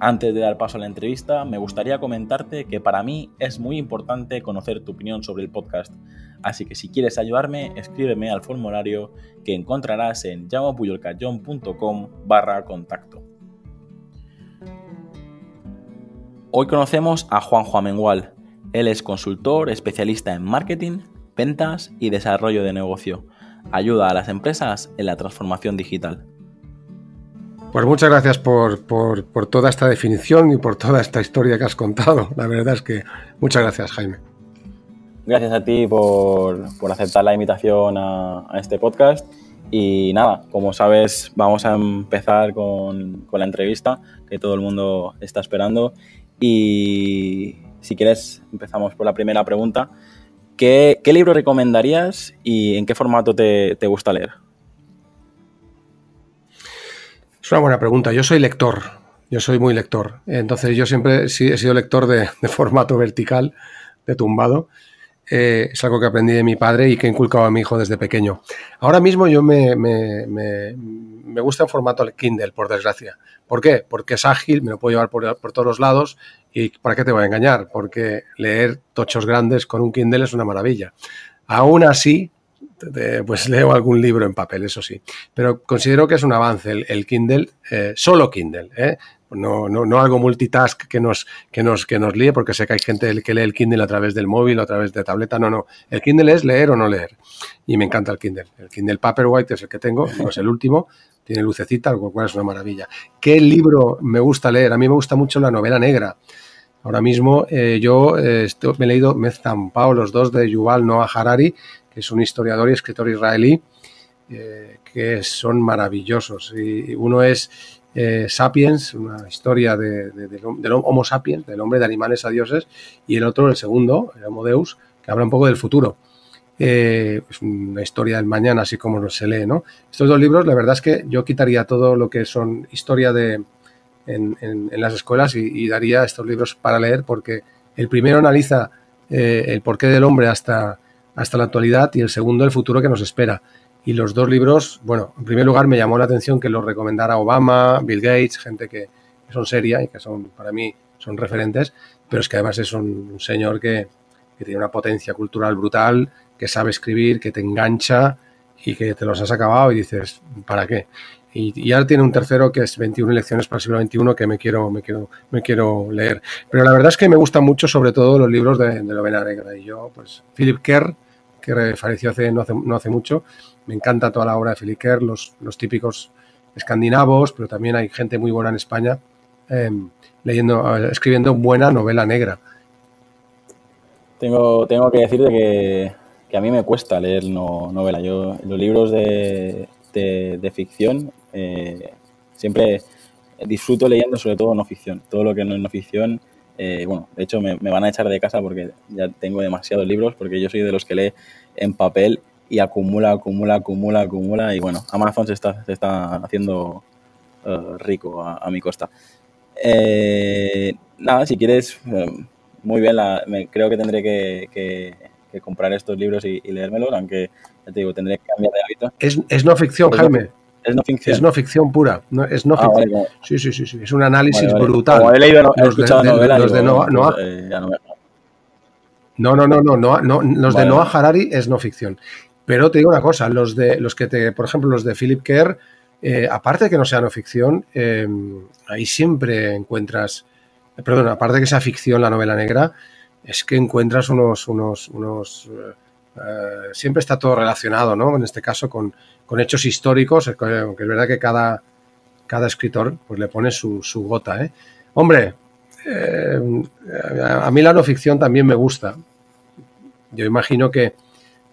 Antes de dar paso a la entrevista, me gustaría comentarte que para mí es muy importante conocer tu opinión sobre el podcast, así que si quieres ayudarme, escríbeme al formulario que encontrarás en llamapuyolcayón.com barra contacto. Hoy conocemos a Juan Juan Mengual. Él es consultor especialista en marketing, ventas y desarrollo de negocio. Ayuda a las empresas en la transformación digital. Pues muchas gracias por, toda esta definición y por toda esta historia que has contado. La verdad es que muchas gracias, Jaime. Gracias a ti por, aceptar la invitación a, este podcast. Y nada, como sabes, vamos a empezar con, la entrevista que todo el mundo está esperando. Y si quieres, empezamos por la primera pregunta. ¿Qué, libro recomendarías y en qué formato te gusta leer? Es una buena pregunta. Yo soy lector, yo soy muy lector. Entonces yo siempre he sido lector de, formato vertical, de tumbado. Eh, es algo que aprendí de mi padre y que he inculcado a mi hijo desde pequeño. Ahora mismo yo me, gusta en formato Kindle, por desgracia. ¿Por qué? Porque es ágil, me lo puedo llevar por, por, todos los lados y ¿para qué te voy a engañar? Porque leer tochos grandes con un Kindle es una maravilla. Aún así, pues leo algún libro en papel, eso sí. Pero considero que es un avance el, Kindle, eh, solo Kindle, ¿eh? No, no, no, algo multitask que nos, que, nos, que nos líe, porque sé que hay gente que lee el Kindle a través del móvil o a través de tableta. No, no. El Kindle es leer o no leer. Y me encanta el Kindle. El Kindle Paperwhite es el que tengo, no es el último. Tiene lucecita, lo cual es una maravilla. ¿Qué libro me gusta leer? A mí me gusta mucho la novela negra. Ahora mismo eh, yo me he leído, me he zampado los dos de Yuval Noah Harari es un historiador y escritor israelí, eh, que son maravillosos. Y uno es eh, Sapiens, una historia de, del Homo sapiens, del hombre de animales a dioses, y el otro, el segundo, el Homo Deus, que habla un poco del futuro. Eh, es una historia del mañana, así como se lee, ¿no? Estos dos libros, la verdad es que yo quitaría todo lo que son historia de, en, las escuelas y, daría estos libros para leer, porque el primero analiza el porqué del hombre hasta hasta la actualidad y el segundo el futuro que nos espera. Y los dos libros, bueno, en primer lugar me llamó la atención que los recomendara Obama, Bill Gates, gente que, son seria y que son, para mí, son referentes, pero es que además es un, señor que, tiene una potencia cultural brutal, que sabe escribir, que te engancha y que te los has acabado y dices, ¿para qué? Y, ahora tiene un tercero que es 21 lecciones para el siglo XXI que me quiero, me quiero, me quiero leer. Pero la verdad es que me gustan mucho sobre todo los libros de, de negra. Y yo, pues, Philip Kerr, que falleció hace, no, hace, mucho. Me encanta toda la obra de Philip Kerr, los, los típicos escandinavos, pero también hay gente muy buena en España em, leyendo, escribiendo buena novela negra. Tengo, tengo que decirte que, que a mí me cuesta leer novela. Yo los libros de, de, ficción eh, siempre disfruto leyendo sobre todo no ficción. Todo lo que no es no ficción eh, bueno, de hecho me, van a echar de casa porque ya tengo demasiados libros, porque yo soy de los que lee en papel y acumula, acumula, acumula, acumula. Y bueno, Amazon se está, se está haciendo eh, rico a, mi costa. Eh, nada, si quieres, muy bien, creo que tendré que, comprar estos libros y, leérmelos, aunque ya te digo, tendré que cambiar de hábito. Es, es no ficción, Jaime. Es no ficción. Es no ficción pura. No, es no ah, ficción. Sí, sí, sí, sí. Es un análisis brutal. Como he leído, no, he escuchado de, novela, los de Noah, Noah, no, no, no, no, no, no, los de Noah Harari es no ficción. Pero te digo una cosa, los de los que te, por ejemplo, los de Philip Kerr, eh, aparte de que no sea no ficción, eh, ahí siempre encuentras, perdón, aparte de que sea ficción la novela negra, es que encuentras unos, unos, unos eh, siempre está todo relacionado, ¿no? En este caso con, con hechos históricos, aunque es verdad que cada, cada escritor pues, le pone su, gota. ¿eh? Hombre, eh, a mí la no ficción también me gusta. Yo imagino que,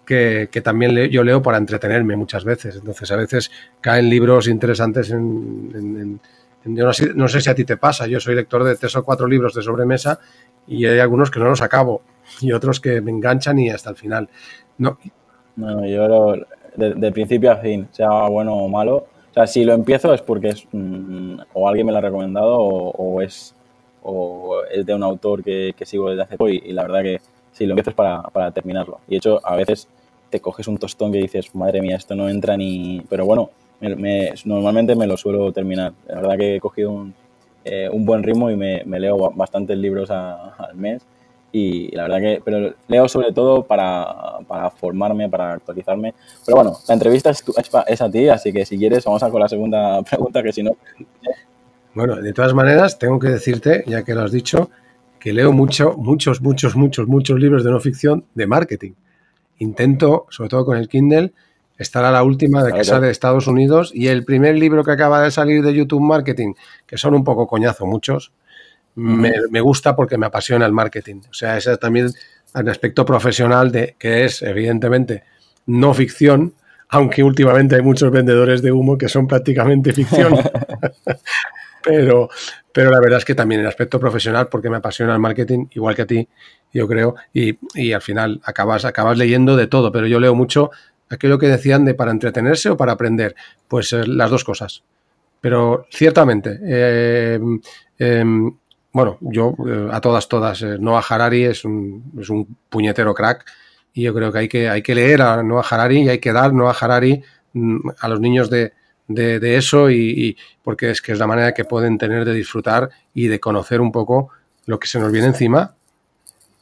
que, también yo leo para entretenerme muchas veces. Entonces, a veces caen libros interesantes en, Yo no sé, no sé si a ti te pasa, yo soy lector de tres o cuatro libros de sobremesa y hay algunos que no los acabo y otros que me enganchan y hasta el final. No, no yo de, principio a fin, sea bueno o malo. O sea, si lo empiezo es porque es mm, o alguien me lo ha recomendado o, es o es de un autor que, sigo desde hace poco y, la verdad que si lo empiezo es para, para terminarlo. Y de hecho, a veces te coges un tostón que dices, madre mía, esto no entra ni... Pero bueno, normalmente me lo suelo terminar. La verdad que he cogido un, eh, un buen ritmo y me, leo bastantes libros al mes. Y la verdad que, pero leo sobre todo para, para formarme, para actualizarme. Pero bueno, la entrevista es, es, a ti, así que si quieres vamos a con la segunda pregunta, que si no... Bueno, de todas maneras, tengo que decirte, ya que lo has dicho, que leo mucho, muchos, muchos, muchos, muchos libros de no ficción de marketing. Intento, sobre todo con el Kindle, Estará la última de que sale de Estados Unidos y el primer libro que acaba de salir de YouTube Marketing, que son un poco coñazo muchos, me, gusta porque me apasiona el marketing. O sea, ese es también el aspecto profesional de que es, evidentemente, no ficción, aunque últimamente hay muchos vendedores de humo que son prácticamente ficción. pero, pero la verdad es que también el aspecto profesional, porque me apasiona el marketing, igual que a ti, yo creo, y, y al final acabas, acabas leyendo de todo, pero yo leo mucho aquello que decían de para entretenerse o para aprender, pues eh, las dos cosas. Pero ciertamente, eh, em, bueno, yo eh, a todas, todas, Noah Harari es un, es un puñetero crack y yo creo que hay que, hay que leer a Noah Harari y hay que dar Noah Harari mm, a los niños de, de, eso y, porque es que es la manera que pueden tener de disfrutar y de conocer un poco lo que se nos viene encima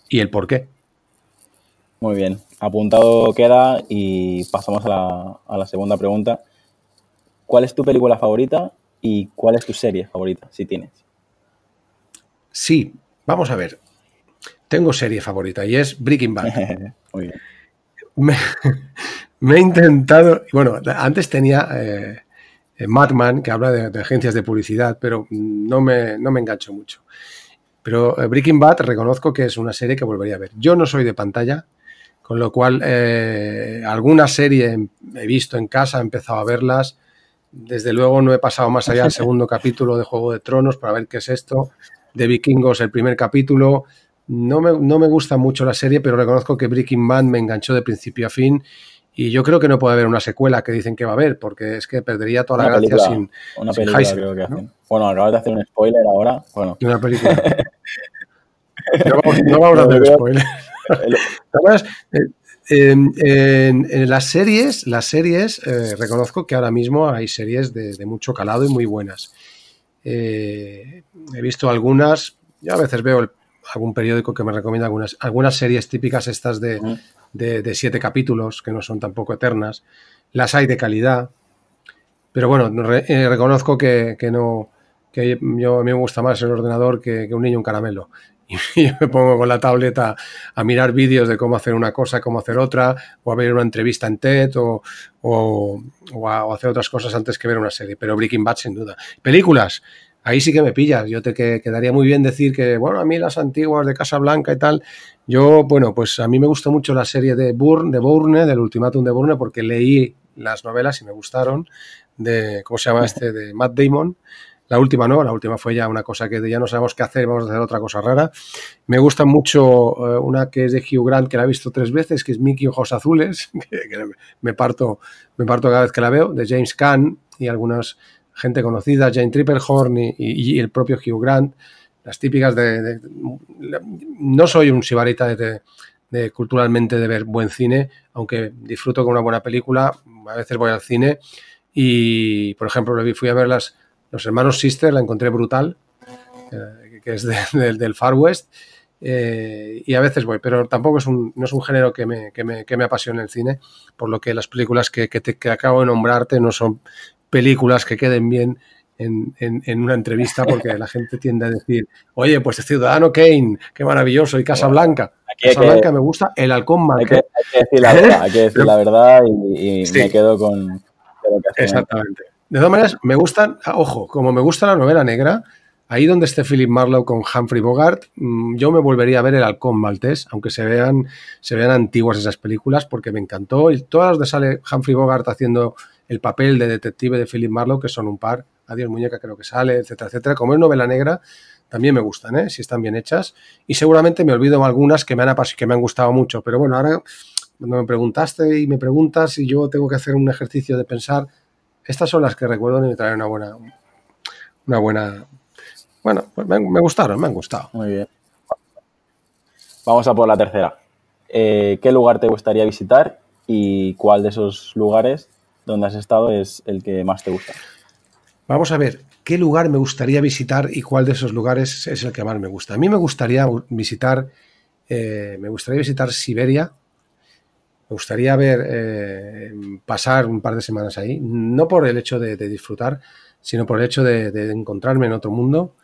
y el por qué. Muy bien, apuntado queda y pasamos a la, segunda pregunta. ¿Cuál es tu película favorita y cuál es tu serie favorita, si tienes? Sí, vamos a ver. Tengo serie favorita y es Breaking Bad. Muy bien. Me, he intentado, bueno, antes tenía eh, Madman, que habla de, agencias de publicidad, pero no me, no me engancho mucho. Pero eh, Breaking Bad reconozco que es una serie que volvería a ver. Yo no soy de pantalla, con lo cual, eh, alguna serie he visto en casa, he empezado a verlas. Desde luego no he pasado más allá del segundo capítulo de Juego de Tronos para ver qué es esto. De Vikingos, el primer capítulo. No me, no me gusta mucho la serie, pero reconozco que Breaking Bad me enganchó de principio a fin. Y yo creo que no puede haber una secuela que dicen que va a haber, porque es que perdería toda la gracia sin. Una película, creo que hacen. Bueno, acabas de hacer un spoiler ahora. Bueno. Una película. no, vamos, no vamos a hacer spoiler. Eh, en, las series, las series eh, reconozco que ahora mismo hay series de, mucho calado y muy buenas. Eh, he visto algunas, yo a veces veo algún periódico que me recomienda algunas, algunas series típicas estas de, siete capítulos, que no son tampoco eternas. Las hay de calidad, pero bueno, reconozco que, no, que yo, a mí me gusta más el ordenador que, que un niño un caramelo y yo me pongo con la tableta a mirar vídeos de cómo hacer una cosa, cómo hacer otra, o a ver una entrevista en TED, o, o, hacer otras cosas antes que ver una serie. Pero Breaking Bad, sin duda. Películas, ahí sí que me pillas. Yo te quedaría muy bien decir que, bueno, a mí las antiguas de Casa Blanca y tal, yo, bueno, pues a mí me gustó mucho la serie de Bourne, de Bourne, del Ultimátum de Bourne, porque leí las novelas y me gustaron, de, ¿cómo se llama este? De Matt Damon. La última no, la última fue ya una cosa que ya no sabemos qué hacer, vamos a hacer otra cosa rara. Me gusta mucho eh, una que es de Hugh Grant, que la he visto tres veces, que es Mickey Ojos Azules, que, me, parto, me parto cada vez que la veo, de James Caan y algunas gente conocida, Jane Triplehorn y, el propio Hugh Grant, las típicas de... no soy un sibarita de, de, culturalmente de ver buen cine, aunque disfruto con una buena película, a veces voy al cine y, por ejemplo, fui a ver las los hermanos Sister la encontré brutal, eh, que es del Far West. Eh, y a veces voy, pero tampoco es un, no es un género que me, que me, que me apasione el cine, por lo que las películas que, que, te, que acabo de nombrarte no son películas que queden bien en, en, una entrevista porque la gente tiende a decir, oye, pues el Ciudadano Kane, qué maravilloso, y Casa Blanca. Casa Blanca me gusta, el Halcón Hay que, decir la verdad, hay que decir la verdad y, me quedo con... Exactamente. De todas maneras, me gustan, ah, ojo, como me gusta la novela negra, ahí donde esté Philip Marlowe con Humphrey Bogart, mm, yo me volvería a ver El Halcón Maltés, aunque se vean, se vean antiguas esas películas, porque me encantó. Y todas las de sale Humphrey Bogart haciendo el papel de detective de Philip Marlowe, que son un par, Adiós Muñeca creo que sale, etcétera, etcétera. Como es novela negra, también me gustan, ¿eh? si están bien hechas. Y seguramente me olvido algunas que me han, que me han gustado mucho. Pero bueno, ahora cuando me preguntaste y me preguntas y yo tengo que hacer un ejercicio de pensar, estas son las que recuerdo y me traen una buena, una buena, bueno, pues me, me, gustaron, me han gustado. Muy bien. Vamos a por la tercera. Eh, ¿Qué lugar te gustaría visitar y cuál de esos lugares donde has estado es el que más te gusta? Vamos a ver, ¿qué lugar me gustaría visitar y cuál de esos lugares es el que más me gusta? A mí me gustaría visitar, eh, me gustaría visitar Siberia, me gustaría ver, eh, pasar un par de semanas ahí, no por el hecho de, disfrutar, sino por el hecho de, encontrarme en otro mundo.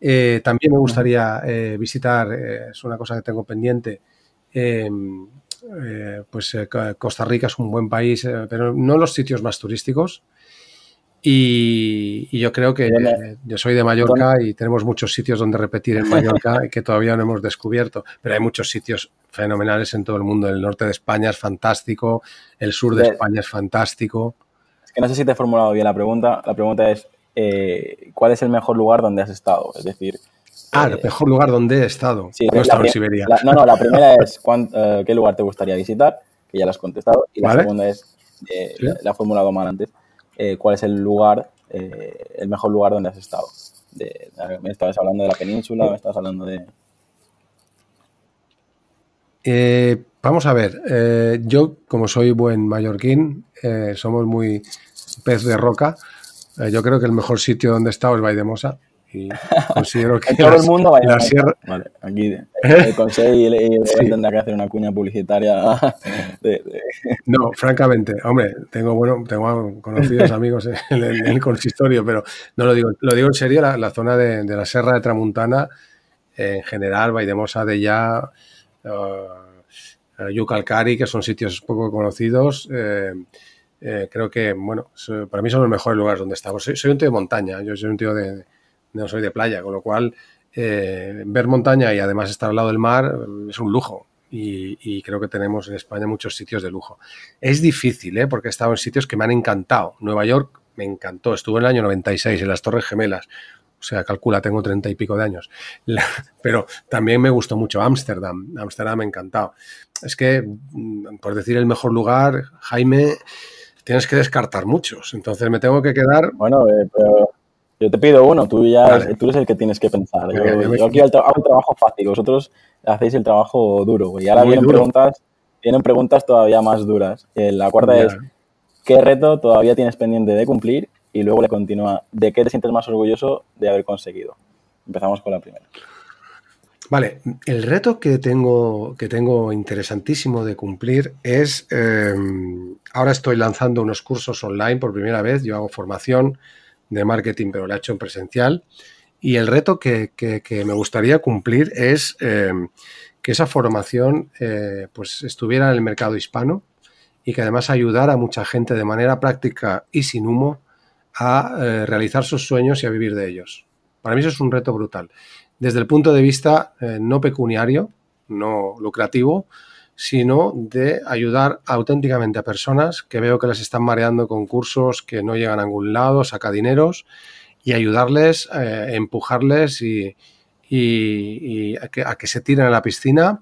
Eh, también me gustaría eh, visitar, es una cosa que tengo pendiente, pues Costa Rica es un buen país, pero no los sitios más turísticos. Y, yo creo que yo soy de Mallorca y tenemos muchos sitios donde repetir en Mallorca que todavía no hemos descubierto, pero hay muchos sitios fenomenales en todo el mundo. El norte de España es fantástico, el sur de España es fantástico. Es que no sé si te he formulado bien la pregunta. La pregunta es, eh, ¿cuál es el mejor lugar donde has estado? Es decir... Ah, el eh, mejor lugar donde he estado. Sí, no he estado en Siberia. no, no, la primera es eh, ¿qué lugar te gustaría visitar? Que ya lo has contestado. Y la segunda es, la, he formulado mal antes eh, cuál es el lugar, eh, el mejor lugar donde has estado. me estabas hablando de la península, me estabas hablando de... Eh, vamos a ver, yo como soy buen mallorquín, somos muy pez de roca, yo creo que el mejor sitio donde he estado es Vaidemosa y considero que todo el mundo va la sierra... Vale, aquí el consejo y, y tendrá que hacer una cuña publicitaria. No, francamente, hombre, tengo bueno, tengo conocidos amigos en el, consistorio, pero no lo digo, lo digo en serio, la, zona de, la Serra de Tramuntana, en general, Vaidemosa de ya, uh, Yucalcari, que son sitios poco conocidos. Eh, eh, creo que, bueno, para mí son los mejores lugares donde estamos. Soy, soy un tío de montaña, yo soy un tío de, no soy de playa, con lo cual eh, ver montaña y además estar al lado del mar eh, es un lujo. Y, creo que tenemos en España muchos sitios de lujo. Es difícil, ¿eh? porque he estado en sitios que me han encantado. Nueva York me encantó, estuve en el año 96 en las Torres Gemelas. O sea, calcula, tengo treinta y pico de años. pero también me gustó mucho Ámsterdam. Ámsterdam me ha encantado. Es que, mm, por decir el mejor lugar, Jaime, tienes que descartar muchos. Entonces me tengo que quedar. Bueno, eh, pero yo te pido uno, tú ya tú eres el que tienes que pensar. Yo, aquí hago un trabajo fácil, vosotros hacéis el trabajo duro. Y ahora vienen preguntas, vienen preguntas todavía más duras. La cuarta es, ¿qué reto todavía tienes pendiente de cumplir? Y luego le continúa, ¿de qué te sientes más orgulloso de haber conseguido? Empezamos con la primera. Vale, el reto que tengo, que tengo interesantísimo de cumplir es, em, ahora estoy lanzando unos cursos online por primera vez, yo hago formación de marketing, pero lo ha hecho en presencial. Y el reto que, me gustaría cumplir es em, que esa formación eh, pues estuviera en el mercado hispano y que además ayudara a mucha gente de manera práctica y sin humo a eh, realizar sus sueños y a vivir de ellos. Para mí eso es un reto brutal. Desde el punto de vista eh, no pecuniario, no lucrativo, sino de ayudar auténticamente a personas que veo que les están mareando con cursos que no llegan a ningún lado, saca dineros, y ayudarles, eh, empujarles y, a, que, se tiren a la piscina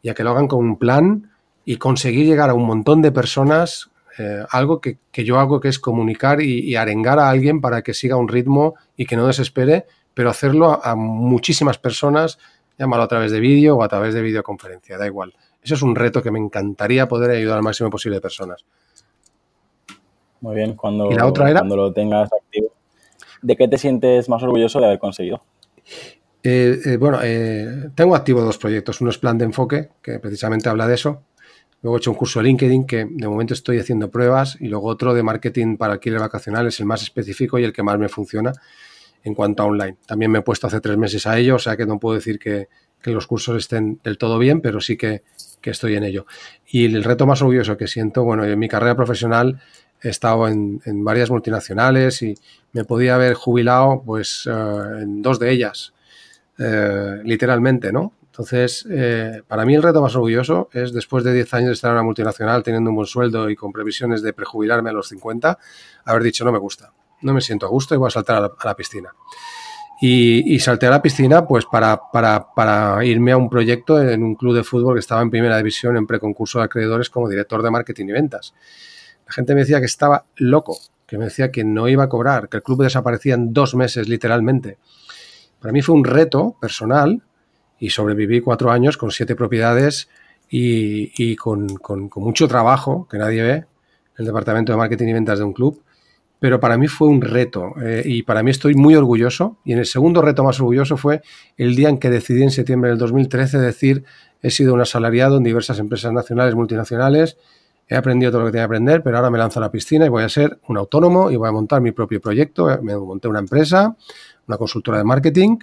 y a que lo hagan con un plan y conseguir llegar a un montón de personas. Eh, algo que, yo hago que es comunicar y, arengar a alguien para que siga un ritmo y que no desespere, pero hacerlo a muchísimas personas, llámalo a través de vídeo o a través de videoconferencia, da igual. Eso es un reto que me encantaría poder ayudar al máximo posible de personas. Muy bien, cuando, cuando lo tengas activo. ¿De qué te sientes más orgulloso de haber conseguido? Eh, eh, bueno, eh, tengo activo dos proyectos. Uno es Plan de Enfoque, que precisamente habla de eso. Luego he hecho un curso de LinkedIn que de momento estoy haciendo pruebas. Y luego otro de marketing para alquiler vacacional, es el más específico y el que más me funciona en cuanto a online. También me he puesto hace tres meses a ello, o sea que no puedo decir que, que los cursos estén del todo bien, pero sí que, estoy en ello. Y el reto más orgulloso que siento, bueno, en mi carrera profesional he estado en, varias multinacionales y me podía haber jubilado pues eh, en dos de ellas, eh, literalmente, ¿no? Entonces, eh, para mí el reto más orgulloso es después de 10 años de estar en una multinacional teniendo un buen sueldo y con previsiones de prejubilarme a los 50, haber dicho no me gusta no me siento a gusto y voy a saltar a la, piscina. Y, salté a la piscina pues para, para, irme a un proyecto en un club de fútbol que estaba en primera división en preconcurso de acreedores como director de marketing y ventas. La gente me decía que estaba loco, que me decía que no iba a cobrar, que el club desaparecía en dos meses literalmente. Para mí fue un reto personal y sobreviví cuatro años con siete propiedades y, con, mucho trabajo que nadie ve, el departamento de marketing y ventas de un club. Pero para mí fue un reto eh, y para mí estoy muy orgulloso. Y en el segundo reto más orgulloso fue el día en que decidí en septiembre del 2013 decir he sido un asalariado en diversas empresas nacionales, multinacionales, he aprendido todo lo que tenía que aprender, pero ahora me lanzo a la piscina y voy a ser un autónomo y voy a montar mi propio proyecto. Me monté una empresa, una consultora de marketing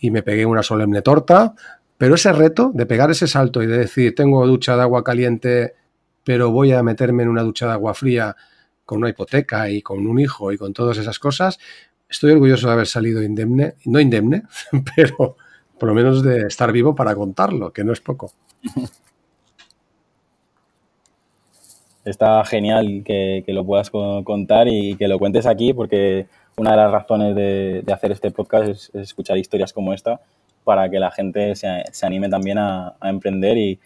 y me pegué una solemne torta pero ese reto de pegar ese salto y de decir, tengo ducha de agua caliente, pero voy a meterme en una ducha de agua fría con una hipoteca y con un hijo y con todas esas cosas, estoy orgulloso de haber salido indemne, no indemne, pero por lo menos de estar vivo para contarlo, que no es poco. Está genial que, lo puedas contar y que lo cuentes aquí, porque una de las razones de, hacer este podcast es escuchar historias como esta para que la gente se, se anime también a, emprender y,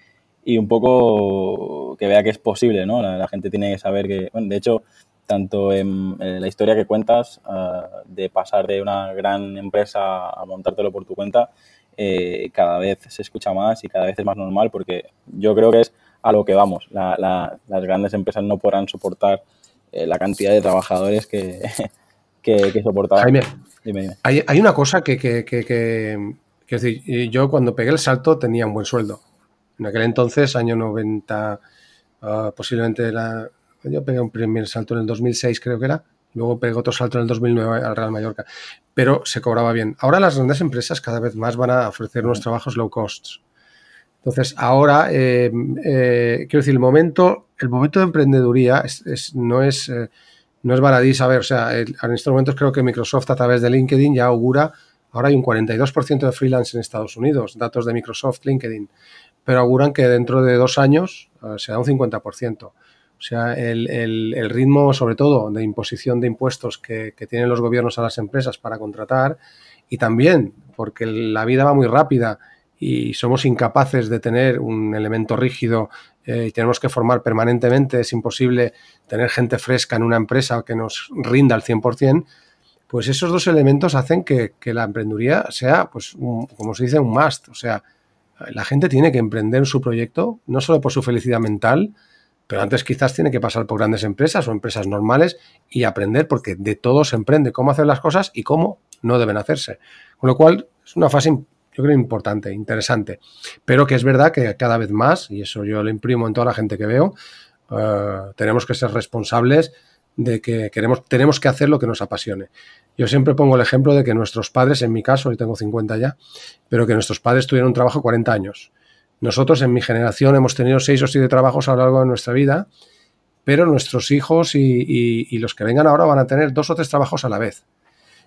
y, un poco que vea que es posible, ¿no? La, gente tiene que saber que, bueno, de hecho, tanto en, la historia que cuentas ah, de pasar de una gran empresa a montártelo por tu cuenta, eh, cada vez se escucha más y cada vez es más normal porque yo creo que es a lo que vamos. las grandes empresas no podrán soportar eh, la cantidad de trabajadores que, que, que soportaban. Jaime, Hay, hay, una cosa que, que, Quiero decir, yo cuando pegué el salto tenía un buen sueldo. En aquel entonces, año 90, ah, posiblemente la, yo pegué un primer salto en el 2006, creo que era. Luego pegué otro salto en el 2009 al Real Mallorca. Pero se cobraba bien. Ahora las grandes empresas cada vez más van a ofrecer unos trabajos low cost. Entonces, ahora, eh, eh, quiero decir, el momento, el momento de emprendeduría no es... Eh, no es baladí saber, o sea, en estos momentos creo que Microsoft a través de LinkedIn ya augura Ahora hay un 42% de freelance en Estados Unidos, datos de Microsoft, LinkedIn, pero auguran que dentro de dos años eh, será un 50%. O sea, el, ritmo, sobre todo, de imposición de impuestos que, tienen los gobiernos a las empresas para contratar y también porque la vida va muy rápida y somos incapaces de tener un elemento rígido eh, y tenemos que formar permanentemente, es imposible tener gente fresca en una empresa que nos rinda al 100%, pues esos dos elementos hacen que, la emprendeduría sea, pues, como se dice, un must. O sea, la gente tiene que emprender su proyecto, no solo por su felicidad mental, pero antes quizás tiene que pasar por grandes empresas o empresas normales y aprender, porque de todo se emprende cómo hacer las cosas y cómo no deben hacerse. Con lo cual, es una fase, yo creo, importante, interesante. Pero que es verdad que cada vez más, y eso yo lo imprimo en toda la gente que veo, eh, tenemos que ser responsables de que queremos, tenemos que hacer lo que nos apasione. Yo siempre pongo el ejemplo de que nuestros padres, en mi caso, hoy tengo 50 ya, pero que nuestros padres tuvieron un trabajo 40 años. Nosotros en mi generación hemos tenido seis o siete trabajos a lo largo de nuestra vida, pero nuestros hijos y, los que vengan ahora van a tener dos o tres trabajos a la vez.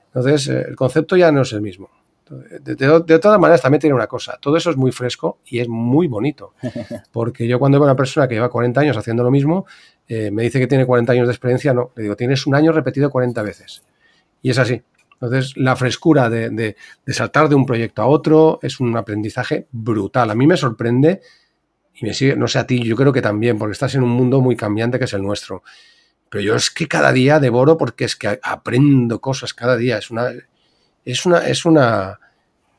Entonces, eh, el concepto ya no es el mismo. De, de, todas maneras, también tiene una cosa. Todo eso es muy fresco y es muy bonito. Porque yo cuando veo a una persona que lleva 40 años haciendo lo mismo, eh, me dice que tiene 40 años de experiencia, no, le digo, tienes un año repetido 40 veces. Y es así. Entonces, la frescura de, saltar de un proyecto a otro es un aprendizaje brutal. A mí me sorprende y me sigue, no sé a ti, yo creo que también, porque estás en un mundo muy cambiante que es el nuestro. Pero yo es que cada día devoro porque es que aprendo cosas cada día. Es una. Es una. Es una.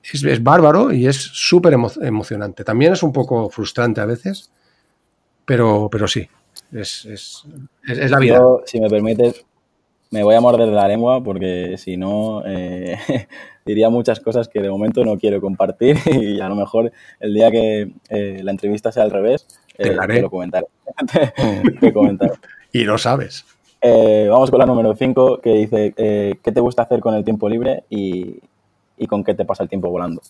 Es, bárbaro y es súper emocionante. También es un poco frustrante a veces, pero, pero sí, es, es, es, la vida. si me permites, me voy a morder la lengua porque si no eh, diría muchas cosas que de momento no quiero compartir y a lo mejor el día que eh, la entrevista sea al revés, eh, te, lo comentaré. y lo sabes. vamos con la número 5 que dice, ¿qué te gusta hacer con el tiempo libre y, y, con qué te pasa el tiempo volando?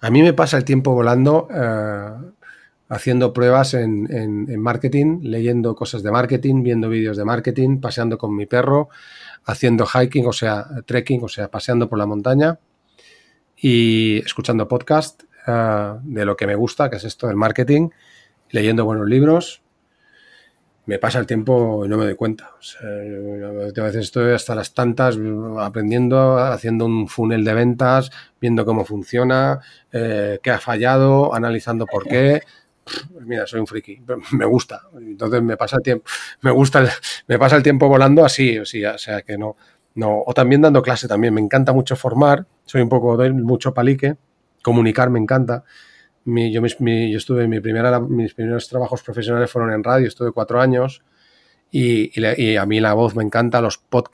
A mí me pasa el tiempo volando haciendo pruebas en, marketing, leyendo cosas de marketing, viendo vídeos de marketing, paseando con mi perro, haciendo hiking, o sea, trekking, o sea, paseando por la montaña y escuchando podcast eh, de lo que me gusta, que es esto del marketing, leyendo buenos libros. me pasa el tiempo y no me doy cuenta. a veces estoy hasta las tantas aprendiendo, haciendo un funnel de ventas, viendo cómo funciona, eh, qué ha fallado, analizando por qué. Mira, soy un friki, me gusta. Entonces me pasa el tiempo, me gusta, me pasa el tiempo volando así, o sea, que no, no. O también dando clase también. Me encanta mucho formar, soy un poco, doy mucho palique, comunicar me encanta yo, mi, estuve, mi primera, mis primeros trabajos profesionales fueron en radio, estuve cuatro años y, a mí la voz me encanta,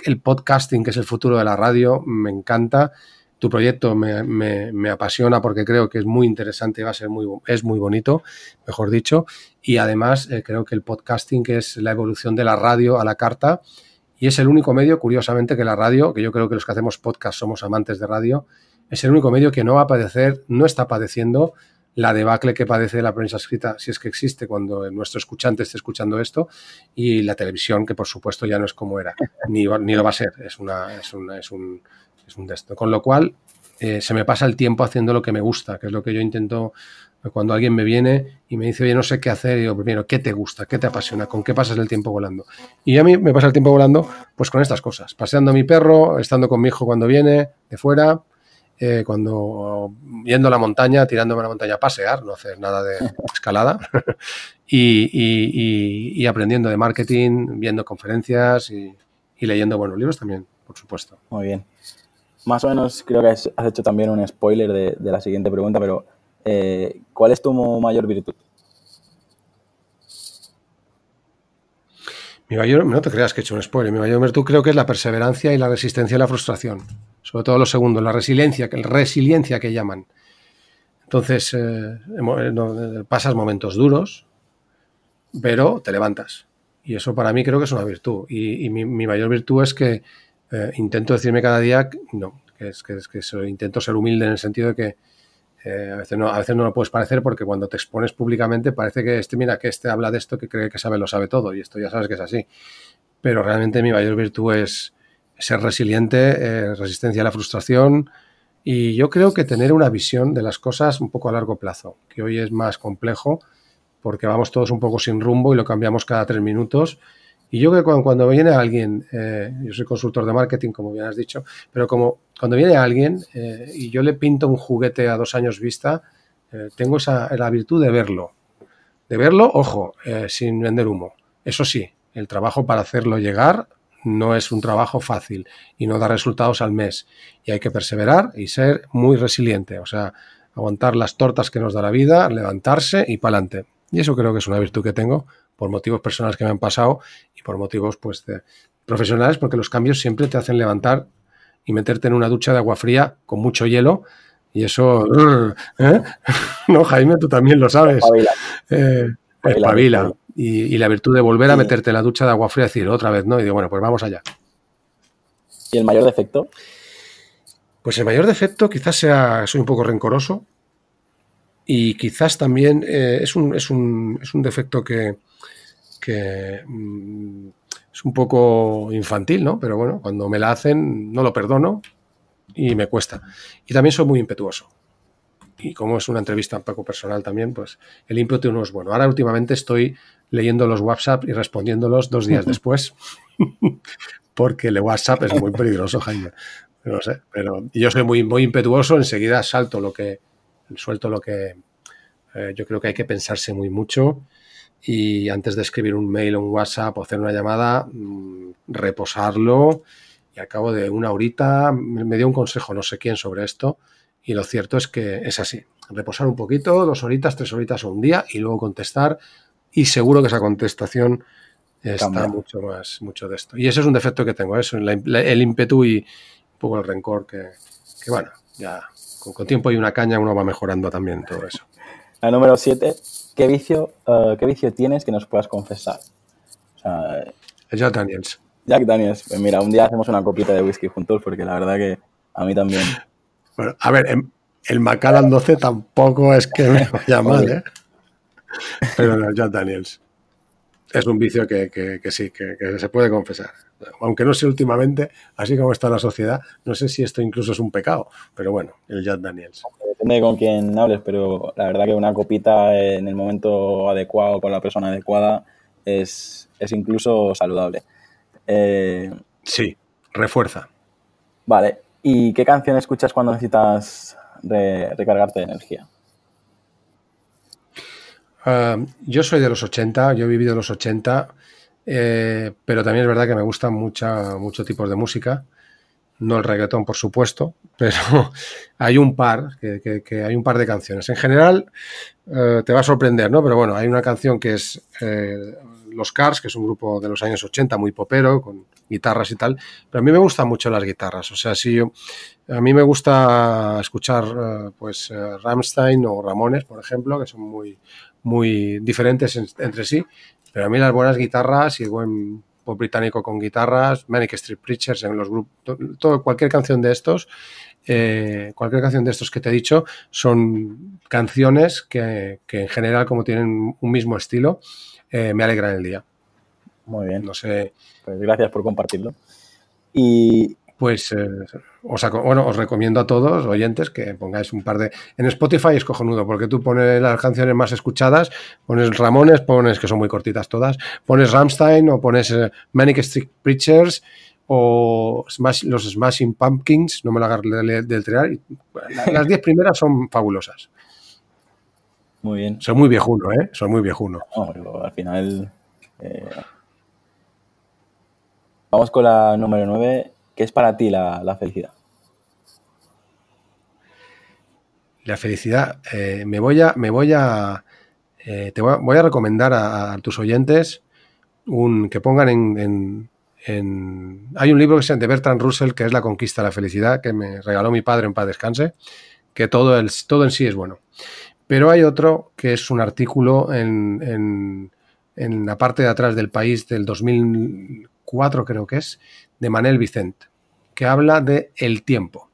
el podcasting, que es el futuro de la radio, me encanta. Tu proyecto me, me, apasiona porque creo que es muy interesante, va a ser muy, es muy bonito, mejor dicho. Y además eh, creo que el podcasting, es la evolución de la radio a la carta, y es el único medio, curiosamente, que la radio, que yo creo que los que hacemos podcast somos amantes de radio, es el único medio que no va a padecer, no está padeciendo la debacle que padece la prensa escrita, si es que existe, cuando nuestro escuchante esté escuchando esto, y la televisión, que por supuesto ya no es como era, ni, ni lo va a ser, es, una, es, una, es un, es un esto. Con lo cual, eh, se me pasa el tiempo haciendo lo que me gusta, que es lo que yo intento cuando alguien me viene y me dice, oye, no sé qué hacer, y digo, primero, ¿qué te gusta? ¿Qué te apasiona? ¿Con qué pasas el tiempo volando? Y a mí me pasa el tiempo volando, pues con estas cosas, paseando a mi perro, estando con mi hijo cuando viene de fuera, eh, cuando yendo a la montaña, tirándome a la montaña a pasear, no hacer nada de escalada, y, aprendiendo de marketing, viendo conferencias y, leyendo buenos libros también, por supuesto. Muy bien. Más o menos creo que has hecho también un spoiler de, la siguiente pregunta, pero eh, ¿cuál es tu mayor virtud? Mi mayor, no te creas que he hecho un spoiler, mi mayor virtud creo que es la perseverancia y la resistencia a la frustración sobre todo lo segundo, la resiliencia, la resiliencia que llaman. Entonces, eh, eh, pasas momentos duros, pero te levantas. Y eso para mí creo que es una virtud. Y, mi, mayor virtud es que eh, intento decirme cada día, no, que es que, es que intento ser humilde en el sentido de que a, veces no, a veces no lo puedes parecer porque cuando te expones públicamente parece que este, mira, que este habla de esto, que cree que sabe, lo sabe todo. Y esto ya sabes que es así. Pero realmente mi mayor virtud es, ser resiliente, eh, resistencia a la frustración y yo creo que tener una visión de las cosas un poco a largo plazo, que hoy es más complejo porque vamos todos un poco sin rumbo y lo cambiamos cada tres minutos. Y yo creo que cuando, viene alguien, eh, yo soy consultor de marketing, como bien has dicho, pero como cuando viene alguien eh, y yo le pinto un juguete a dos años vista, tengo esa, la virtud de verlo. De verlo, ojo, sin vender humo. Eso sí, el trabajo para hacerlo llegar no es un trabajo fácil y no da resultados al mes. Y hay que perseverar y ser muy resiliente, o sea, aguantar las tortas que nos da la vida, levantarse y para adelante. Y eso creo que es una virtud que tengo por motivos personales que me han pasado y por motivos pues profesionales, porque los cambios siempre te hacen levantar y meterte en una ducha de agua fría con mucho hielo. Y eso, ¿eh? no, Jaime, tú también lo sabes. Eh, espabila y, la virtud de volver a meterte en la ducha de agua fría y decir otra vez, ¿no? Y digo, bueno, pues vamos allá. ¿Y el mayor defecto? Pues el mayor defecto quizás sea, soy un poco rencoroso y quizás también eh, es, un, es, un, es, un, defecto que, que mm, es un poco infantil, ¿no? Pero bueno, cuando me la hacen no lo perdono y me cuesta. Y también soy muy impetuoso y como es una entrevista un poco personal también, pues el ímpetu no es bueno. Ahora últimamente estoy leyendo los WhatsApp y respondiéndolos dos días después, porque el WhatsApp es muy peligroso, Jaime. No sé, pero yo soy muy, muy impetuoso, enseguida salto lo que, suelto lo que eh, yo creo que hay que pensarse muy mucho y antes de escribir un mail o un WhatsApp o hacer una llamada, mm, reposarlo y al cabo de una horita me dio un consejo, no sé quién, sobre esto y lo cierto es que es así. Reposar un poquito, dos horitas, tres horitas o un día y luego contestar. Y seguro que esa contestación está mucho más, mucho de esto. Y ese es un defecto que tengo, eso, el ímpetu y un poco el rencor que, bueno, ya con, tiempo y una caña uno va mejorando también todo eso. La número siete, ¿qué vicio, eh, ¿qué vicio tienes que nos puedas confesar? Jack Daniels. Jack Daniels. Pues mira, un día hacemos una copita de whisky juntos porque la verdad que a mí también bueno, a ver, el Macallan 12 tampoco es que me vaya mal, ¿eh? Pero no, Jack Daniels. Es un vicio que, sí, que, se puede confesar. Aunque no sé últimamente, así como está la sociedad, no sé si esto incluso es un pecado. Pero bueno, el Jack Daniels. Depende con quién hables, pero la verdad que una copita en el momento adecuado, con la persona adecuada, es, incluso saludable. Eh, sí, refuerza. Vale, ¿y qué canción escuchas cuando necesitas recargarte de energía? Ah, yo soy de los 80, yo he vivido los 80, eh, pero también es verdad que me gustan muchos tipos de música no el reggaetón, por supuesto, pero hay un par, que, hay un par de canciones. En general, eh, te va a sorprender, ¿no? Pero bueno, hay una canción que es eh, Los Cars, que es un grupo de los años 80, muy popero, con guitarras y tal, pero a mí me gustan mucho las guitarras. O sea, si yo, a mí me gusta escuchar, eh, pues, Rammstein o Ramones, por ejemplo, que son muy, muy diferentes entre sí, pero a mí las buenas guitarras y buen británico con guitarras, Manic Street Preachers en los grupos, todo, cualquier canción de estos, eh, cualquier canción de estos que te he dicho, son canciones que, en general, como tienen un mismo estilo, eh, me alegran el día. Muy bien. No sé. Pues gracias por compartirlo. Y, pues eh, os, bueno, os recomiendo a todos, oyentes, que pongáis un par de... En Spotify es cojonudo, porque tú pones las canciones más escuchadas, pones Ramones, pones, que son muy cortitas todas, pones Ramstein o pones eh, Manic Street Preachers o los Smashing Pumpkins, no me lo hagas del trial. Las diez primeras son fabulosas. Muy bien. Soy muy viejuno, ¿eh? Soy muy viejuno. No, al final... Eh, vamos con la número 9 ¿Qué es para ti la, felicidad? La felicidad, eh, me voy a, me voy a, eh, te voy a, recomendar a, tus oyentes un, que pongan en, Hay un libro que se de Bertrand Russell que es La conquista de la felicidad, que me regaló mi padre en paz descanse, que todo, el, todo en sí es bueno. Pero hay otro que es un artículo en, en la parte de atrás del país del 2004 creo que es, de Manel Vicente, que habla de el tiempo.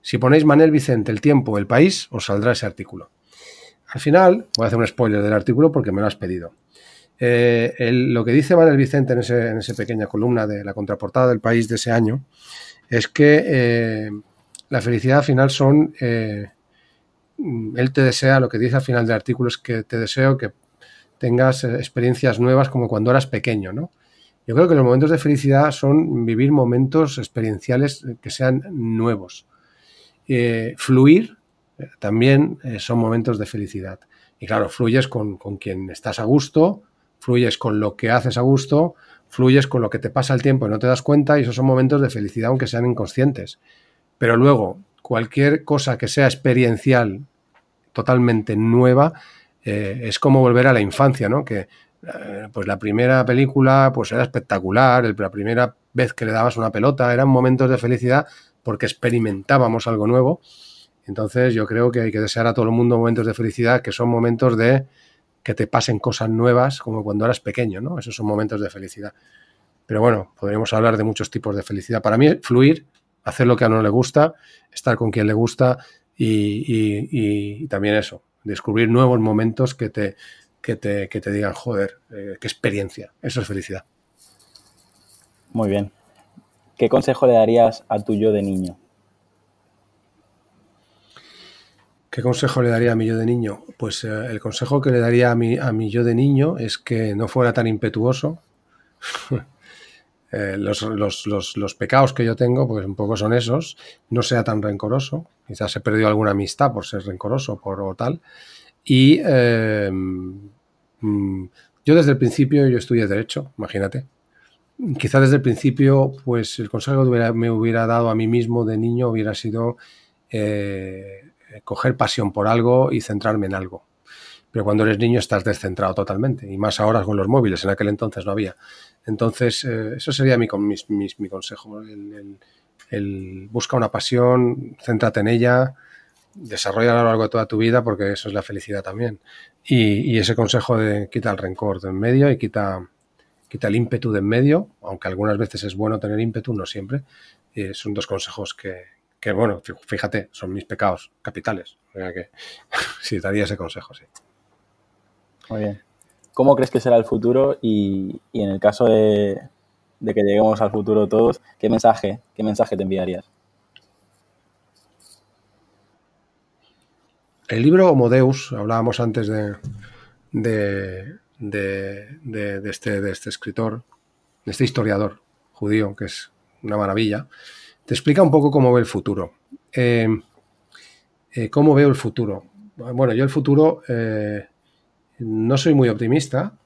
Si ponéis Manel Vicente, el tiempo, el país, os saldrá ese artículo. Al final, voy a hacer un spoiler del artículo porque me lo has pedido. Eh, lo que dice Manel Vicente en, esa pequeña columna de la contraportada del país de ese año es que eh, la felicidad al final son, eh, él te desea, lo que dice al final del artículo es que te deseo que tengas experiencias nuevas como cuando eras pequeño, ¿no? Yo creo que los momentos de felicidad son vivir momentos experienciales que sean nuevos. Eh, fluir eh, también eh, son momentos de felicidad. Y claro, fluyes con, quien estás a gusto, fluyes con lo que haces a gusto, fluyes con lo que te pasa el tiempo y no te das cuenta y esos son momentos de felicidad aunque sean inconscientes. Pero luego, cualquier cosa que sea experiencial, totalmente nueva, es como volver a la infancia, ¿no? Que eh, pues la primera película pues era espectacular, la primera vez que le dabas una pelota eran momentos de felicidad porque experimentábamos algo nuevo. Entonces yo creo que hay que desear a todo el mundo momentos de felicidad que son momentos de que te pasen cosas nuevas como cuando eras pequeño, ¿no? Esos son momentos de felicidad. Pero bueno, podríamos hablar de muchos tipos de felicidad. Para mí, fluir, hacer lo que a uno le gusta, estar con quien le gusta y también eso, descubrir nuevos momentos que te, que te, que te digan, joder, eh, qué experiencia. Eso es felicidad. Muy bien. ¿Qué consejo le darías a tu yo de niño? ¿Qué consejo le daría a mi yo de niño? Pues eh, el consejo que le daría a mi, a mi yo de niño es que no fuera tan impetuoso. Eh, los, los, pecados que yo tengo, pues un poco son esos. No sea tan rencoroso. Quizás he perdido alguna amistad por ser rencoroso por, o tal. Y em, mm, yo desde el principio, yo estudié Derecho, imagínate. Quizá desde el principio, pues el consejo que me hubiera dado a mí mismo de niño hubiera sido eh, coger pasión por algo y centrarme en algo. Pero cuando eres niño estás descentrado totalmente, y más ahora con los móviles, en aquel entonces no había. Entonces, eh, eso sería mi, consejo. el, busca una pasión, céntrate en ella, desarrolla a lo largo de toda tu vida porque eso es la felicidad también. Y, ese consejo de quita el rencor de en medio y quita, quita el ímpetu de en medio, aunque algunas veces es bueno tener ímpetu, no siempre. Y son dos consejos que, bueno, fíjate, son mis pecados capitales. O sea que sí, daría ese consejo, sí. Muy bien. ¿Cómo crees que será el futuro? Y, y en el caso de, de que lleguemos al futuro todos, ¿qué mensaje, qué mensaje te enviarías? El libro Homo Deus, hablábamos antes este, de este escritor, de este historiador judío, que es una maravilla, te explica un poco cómo ve el futuro. Eh, eh, ¿Cómo veo el futuro? Bueno, yo el futuro eh, no soy muy optimista,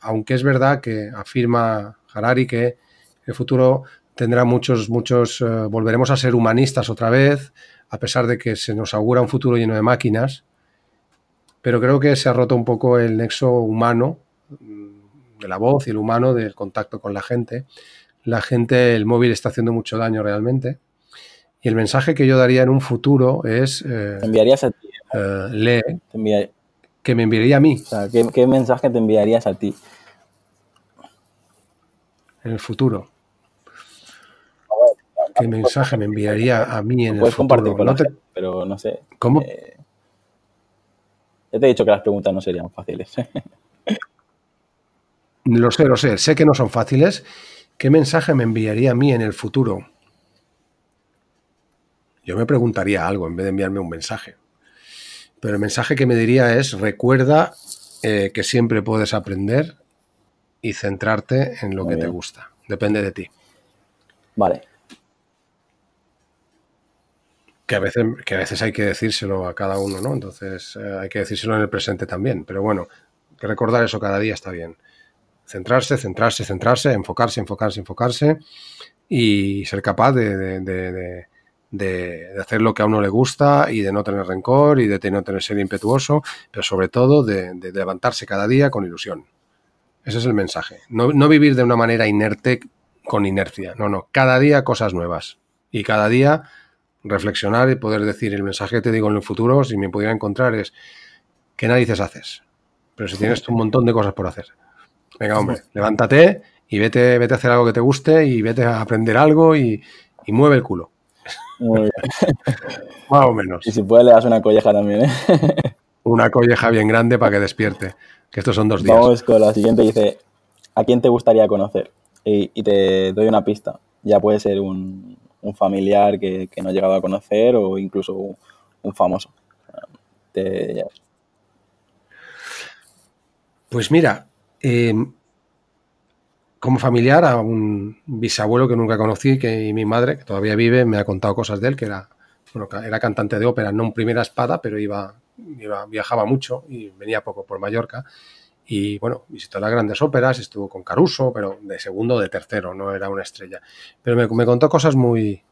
aunque es verdad que afirma Harari que el futuro tendrá muchos, muchos, volveremos a ser humanistas otra vez, a pesar de que se nos augura un futuro lleno de máquinas, pero creo que se ha roto un poco el nexo humano de la voz y el humano del contacto con la gente. La gente, el móvil está haciendo mucho daño realmente. Y el mensaje que yo daría en un futuro es... Eh, enviarías a ti? Eh, lee. Que me enviaría a mí. ¿qué, mensaje te enviarías a ti? En el futuro. ¿Qué mensaje me enviaría a mí en el futuro? compartir con pero no sé. ¿Cómo? Eh, ya te he dicho que las preguntas no serían fáciles. lo sé, lo sé. Sé que no son fáciles. ¿Qué mensaje me enviaría a mí en el futuro? Yo me preguntaría algo en vez de enviarme un mensaje. Pero el mensaje que me diría es, recuerda eh, que siempre puedes aprender y centrarte en lo que te gusta. Depende de ti. Vale. Que a, veces, que a veces hay que decírselo a cada uno, ¿no? Entonces eh, hay que decírselo en el presente también. Pero bueno, recordar eso cada día está bien. Centrarse, centrarse, centrarse, enfocarse, enfocarse, enfocarse y ser capaz de, hacer lo que a uno le gusta y de no tener rencor y de no tener ser impetuoso, pero sobre todo de, levantarse cada día con ilusión. Ese es el mensaje. No, no vivir de una manera inerte con inercia. No, no. Cada día cosas nuevas. Y cada día reflexionar y poder decir el mensaje que te digo en el futuro, si me pudiera encontrar, es ¿qué narices haces? Pero si tienes un montón de cosas por hacer. Venga, hombre, levántate y vete, vete a hacer algo que te guste y vete a aprender algo y, mueve el culo. Más o menos. Y si puedes le das una colleja también, ¿eh? una colleja bien grande para que despierte. Que estos son dos días. Vamos con la siguiente. Dice, ¿a quién te gustaría conocer? y te doy una pista. Ya puede ser un, un familiar que, no ha llegado a conocer o incluso un, famoso. Pues mira, em, como familiar a un bisabuelo que nunca conocí que, y mi madre, que todavía vive, me ha contado cosas de él, que era, bueno, era cantante de ópera, no en primera espada, pero iba, iba, viajaba mucho y venía poco por Mallorca. Y bueno, visitó las grandes óperas, estuvo con Caruso, pero de segundo o de tercero, no era una estrella. Pero me, contó cosas muy,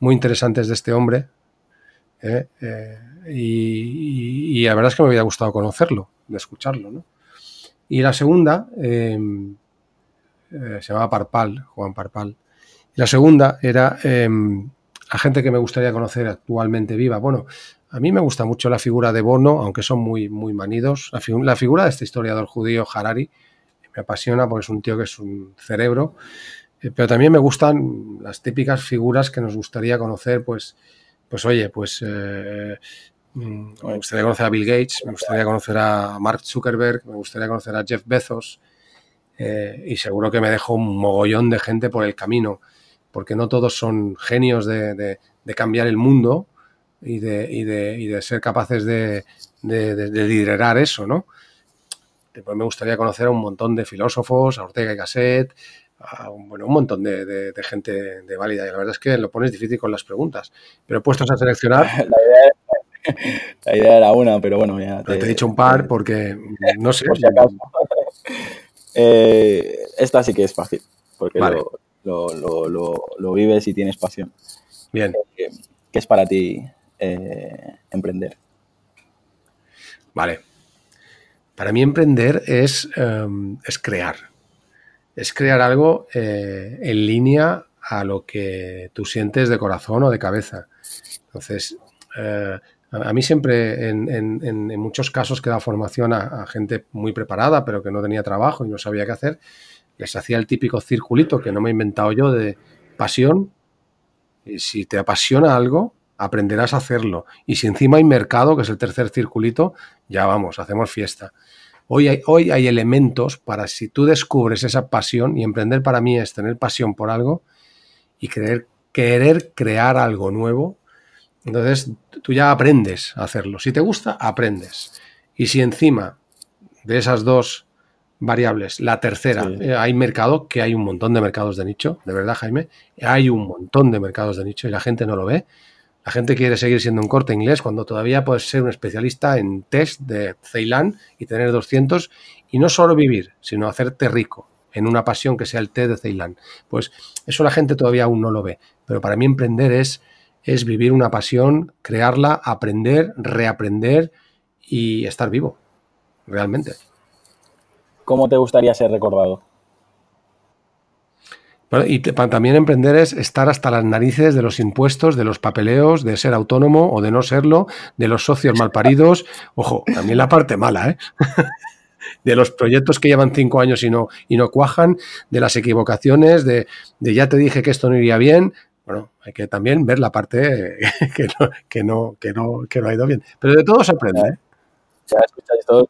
muy interesantes de este hombre. ¿eh? Eh, y, la verdad es que me hubiera gustado conocerlo, de escucharlo. ¿no? Y la segunda em, eh, se llamaba Parpal, Juan Parpal. Y la segunda era em, la gente que me gustaría conocer actualmente viva. Bueno, a mí me gusta mucho la figura de Bono, aunque son muy, muy manidos. La, figura de este historiador judío, Harari, me apasiona porque es un tío que es un cerebro. Eh, pero también me gustan las típicas figuras que nos gustaría conocer, pues, pues oye, pues eh, mm, me gustaría conocer a Bill Gates, me gustaría conocer a Mark Zuckerberg, me gustaría conocer a Jeff Bezos. Eh, y seguro que me dejo un mogollón de gente por el camino, porque no todos son genios de cambiar el mundo, y de, y de, y de ser capaces de, de, liderar eso, ¿no? Después me gustaría conocer a un montón de filósofos, a Ortega y Gasset, a un, bueno, un montón de, gente de válida. Y la verdad es que lo pones difícil con las preguntas. Pero puestos a seleccionar. La idea, era una, pero bueno, ya. Te, he dicho un par porque no sé. Eh, esta sí que es fácil, porque lo, lo, lo, vives y tienes pasión. Bien. ¿Qué es para ti eh, emprender? Vale. Para mí emprender es, em, es crear. Es crear algo eh, en línea a lo que tú sientes de corazón o de cabeza. Entonces, eh, a mí siempre, en, muchos casos que da formación a, gente muy preparada, pero que no tenía trabajo y no sabía qué hacer, les hacía el típico circulito que no me he inventado yo de pasión. Y si te apasiona algo, aprenderás a hacerlo. Y si encima hay mercado, que es el tercer circulito, ya vamos, hacemos fiesta. Hoy hay, hoy hay elementos para si tú descubres esa pasión, y emprender para mí es tener pasión por algo y querer, querer crear algo nuevo, entonces tú ya aprendes a hacerlo. Si te gusta, aprendes. Y si encima de esas dos variables. La tercera, eh, hay mercado, que hay un montón de mercados de nicho, de verdad, Jaime, hay un montón de mercados de nicho y la gente no lo ve. La gente quiere seguir siendo un corte inglés cuando todavía puedes ser un especialista en test de Ceilán y tener 200 y no solo vivir, sino hacerte rico en una pasión que sea el té de Ceilán. Pues eso la gente todavía aún no lo ve. Pero para mí emprender es, es vivir una pasión, crearla, aprender, reaprender y estar vivo, realmente. ¿Cómo te gustaría ser recordado? Y también emprender es estar hasta las narices de los impuestos, de los papeleos, de ser autónomo o de no serlo, de los socios malparidos. Ojo, también la parte mala, ¿eh? de los proyectos que llevan cinco años y no, y no cuajan, de las equivocaciones, de, ya te dije que esto no iría bien. Bueno, hay que también ver la parte que no, que no, que no, que no ha ido bien. Pero de todo se aprende. ¿eh? Ya escucháis todo.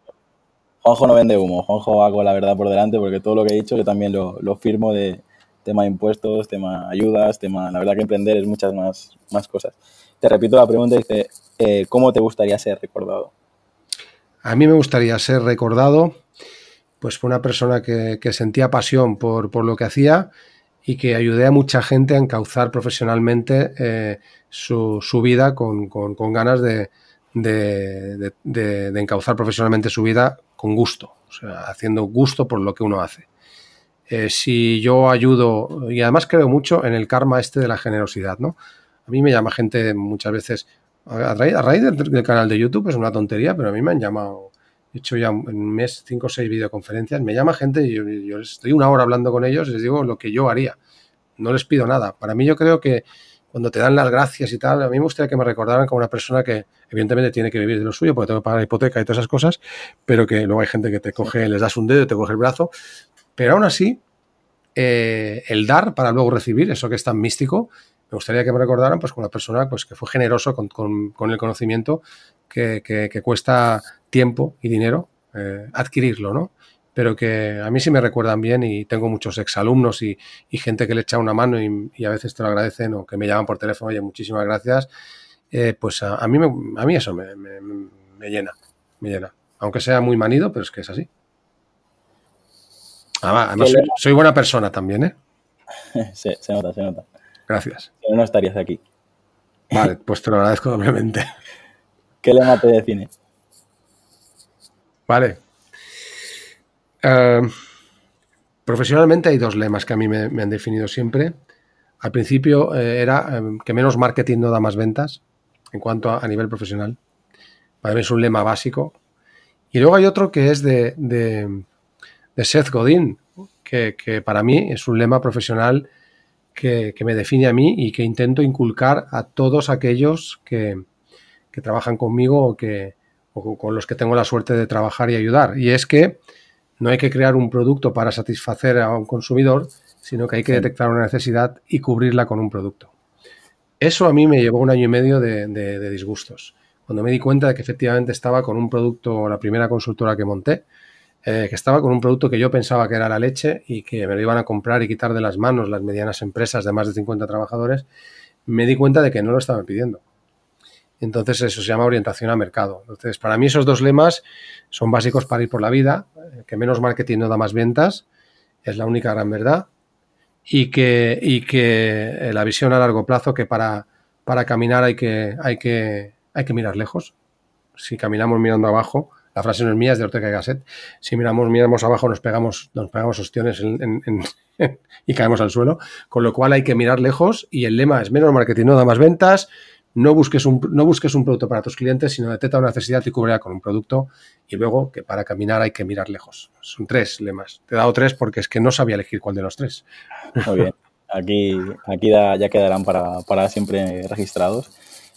Juanjo no vende humo, Juanjo va con la verdad por delante porque todo lo que he dicho yo también lo, lo firmo de, tema impuestos, tema ayudas, tema, la verdad que emprender es muchas más, más cosas. Te repito la pregunta, dice, eh, ¿cómo te gustaría ser recordado? A mí me gustaría ser recordado pues por una persona que, sentía pasión por, lo que hacía y que ayudé a mucha gente a encauzar profesionalmente eh, su, vida con, ganas de, de, encauzar profesionalmente su vida con gusto, o sea, haciendo gusto por lo que uno hace. Eh, si yo ayudo, y además creo mucho en el karma este de la generosidad, ¿no? A mí me llama gente muchas veces, a raíz, del, canal de YouTube es una tontería, pero a mí me han llamado, he hecho ya en un mes cinco o seis videoconferencias, me llama gente y yo, estoy una hora hablando con ellos les digo lo que yo haría. No les pido nada. Para mí yo creo que cuando te dan las gracias y tal, a mí me gustaría que me recordaran como una persona que evidentemente tiene que vivir de lo suyo porque tengo que pagar la hipoteca y todas esas cosas, pero que luego hay gente que te coge, les das un dedo, te coge el brazo pero aún así, eh, el dar para luego recibir, eso que es tan místico, me gustaría que me recordaran pues, con una persona pues, que fue generoso con, el conocimiento que, cuesta tiempo y dinero eh, adquirirlo, ¿no? Pero que a mí sí me recuerdan bien y tengo muchos exalumnos y, y gente que le echa una mano y, a veces te lo agradecen o que me llaman por teléfono, oye, muchísimas gracias. Eh, pues a, mí a mí eso me, me llena, me llena. Aunque sea muy manido, pero es que es así. Además, soy, buena persona también, ¿eh? se, se nota, se nota. Gracias. Si no, estarías aquí. Vale, pues te lo agradezco doblemente. ¿Qué lema te define? Vale. Eh, profesionalmente hay dos lemas que a mí me, han definido siempre. Al principio eh, era eh, que menos marketing no da más ventas en cuanto a, nivel profesional. Para mí es un lema básico. Y luego hay otro que es de de Seth Godin, que, para mí es un lema profesional que, me define a mí y que intento inculcar a todos aquellos que, trabajan conmigo o, que, con los que tengo la suerte de trabajar y ayudar. Y es que no hay que crear un producto para satisfacer a un consumidor, sino que hay que detectar una necesidad y cubrirla con un producto. Eso a mí me llevó un año y medio de, de disgustos. Cuando me di cuenta de que efectivamente estaba con un producto, la primera consultora que monté, eh, que estaba con un producto que yo pensaba que era la leche y que me lo iban a comprar y quitar de las manos las medianas empresas de más de 50 trabajadores, me di cuenta de que no lo estaban pidiendo. Entonces eso se llama orientación a mercado. Entonces, para mí esos dos lemas son básicos para ir por la vida, eh, que menos marketing no da más ventas, es la única gran verdad, y que, y que eh, la visión a largo plazo, que para, para caminar hay que, hay, que, hay que mirar lejos. Si caminamos mirando abajo, la frase no es mía, es de Ortega y Gasset. Si miramos, miramos abajo, nos pegamos, nos pegamos ostiones y caemos al suelo. Con lo cual hay que mirar lejos y el lema es menos marketing, no da más ventas. No busques, un, no busques un producto para tus clientes, sino detecta una necesidad y cubrirla con un producto. Y luego que para caminar hay que mirar lejos. Son tres lemas. Te he dado tres porque es que no sabía elegir cuál de los tres. Muy bien. Aquí, aquí ya quedarán para, para siempre registrados.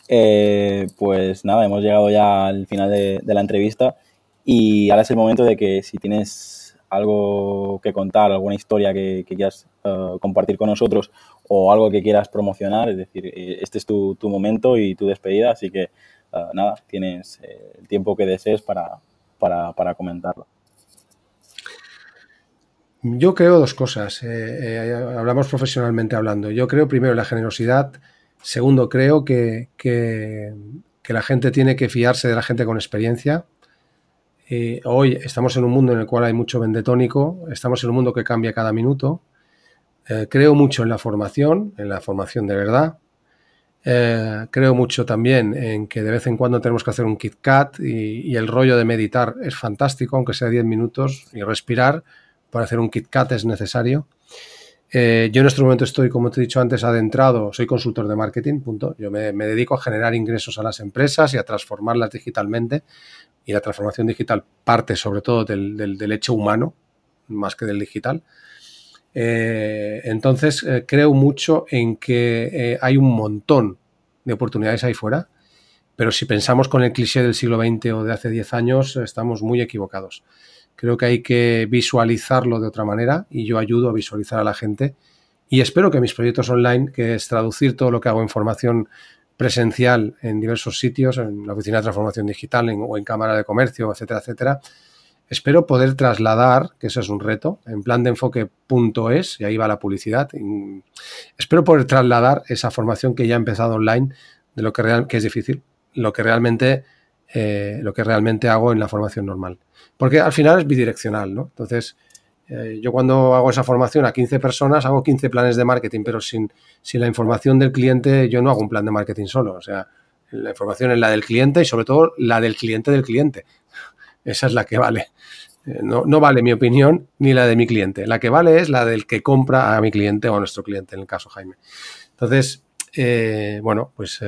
Eh, pues nada, hemos llegado ya al final de, la entrevista y ahora es el momento de que si tienes algo que contar, alguna historia que, quieras eh, compartir con nosotros o algo que quieras promocionar, es decir, eh, este es tu, momento y tu despedida, así que nada, tienes el tiempo que desees para, para, para comentarlo. Yo creo dos cosas. hablamos profesionalmente hablando. Yo creo primero la generosidad Segundo, creo que, la gente tiene que fiarse de la gente con experiencia Eh, hoy estamos en un mundo en el cual hay mucho vendetónico, estamos en un mundo que cambia cada minuto. Eh, creo mucho en la formación, en la formación de verdad. Eh, creo mucho también en que de vez en cuando tenemos que hacer un Kit Kat y, el rollo de meditar es fantástico, aunque sea 10 minutos, y respirar para hacer un Kit Kat es necesario. Yo en este momento estoy, como te he dicho antes, adentrado, soy consultor de marketing, punto. Yo me, dedico a generar ingresos a las empresas y a transformarlas digitalmente y la transformación digital parte sobre todo del, hecho humano, más que del digital. Eh, entonces, eh, creo mucho en que eh, hay un montón de oportunidades ahí fuera, pero si pensamos con el cliché del siglo XX o de hace 10 años, estamos muy equivocados. Creo que hay que visualizarlo de otra manera y yo ayudo a visualizar a la gente y espero que mis proyectos online, que es traducir todo lo que hago en formación presencial en diversos sitios, en la oficina de transformación digital o en cámara de comercio, etcétera, etcétera. Espero poder trasladar, que eso es un reto, en plan de enfoque.es, y ahí va la publicidad. espero poder trasladar esa formación que ya ha empezado online, de lo que, real, que es difícil, lo que realmente eh, lo que realmente hago en la formación normal. Porque al final es bidireccional, ¿no? Entonces, eh, yo cuando hago esa formación a 15 personas, hago 15 planes de marketing, pero sin, sin la información del cliente, yo no hago un plan de marketing solo. O sea, la información es la del cliente y sobre todo la del cliente del cliente. Esa es la que vale. Eh, no, no, vale mi opinión ni la de mi cliente. La que vale es la del que compra a mi cliente o a nuestro cliente, en el caso Jaime. Entonces, bueno, pues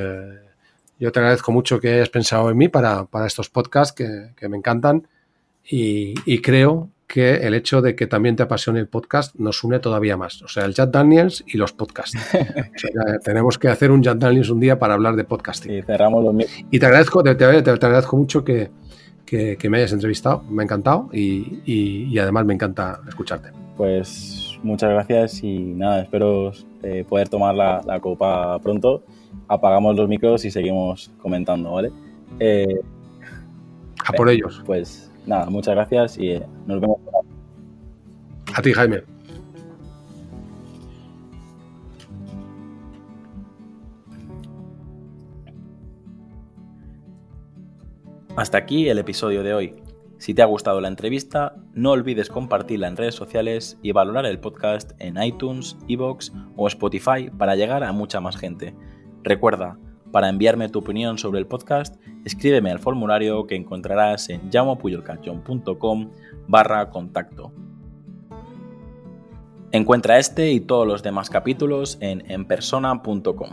yo te agradezco mucho que hayas pensado en mí para, para estos podcasts que, que me encantan y, y creo que el hecho de que también te apasione el podcast nos une todavía más. O sea, el Jack Daniels y los podcasts. tenemos que hacer un Jack Daniels un día para hablar de podcasting. Y cerramos los Y te agradezco, te, agradezco mucho que, me hayas entrevistado. Me ha encantado y, además me encanta escucharte. Pues muchas gracias y nada, espero eh, poder tomar la, copa pronto. Apagamos los micros y seguimos comentando, ¿vale? Eh, A por ellos. Pues nada, muchas gracias y eh, nos vemos. A ti, Jaime. Hasta aquí el episodio de hoy. Si te ha gustado la entrevista, no olvides compartirla en redes sociales y valorar el podcast en iTunes, Evox o Spotify para llegar a mucha más gente. Recuerda, para enviarme tu opinión sobre el podcast, escríbeme al formulario que encontrarás en llamopuyolcanchon.com barra contacto. Encuentra este y todos los demás capítulos en enpersona.com.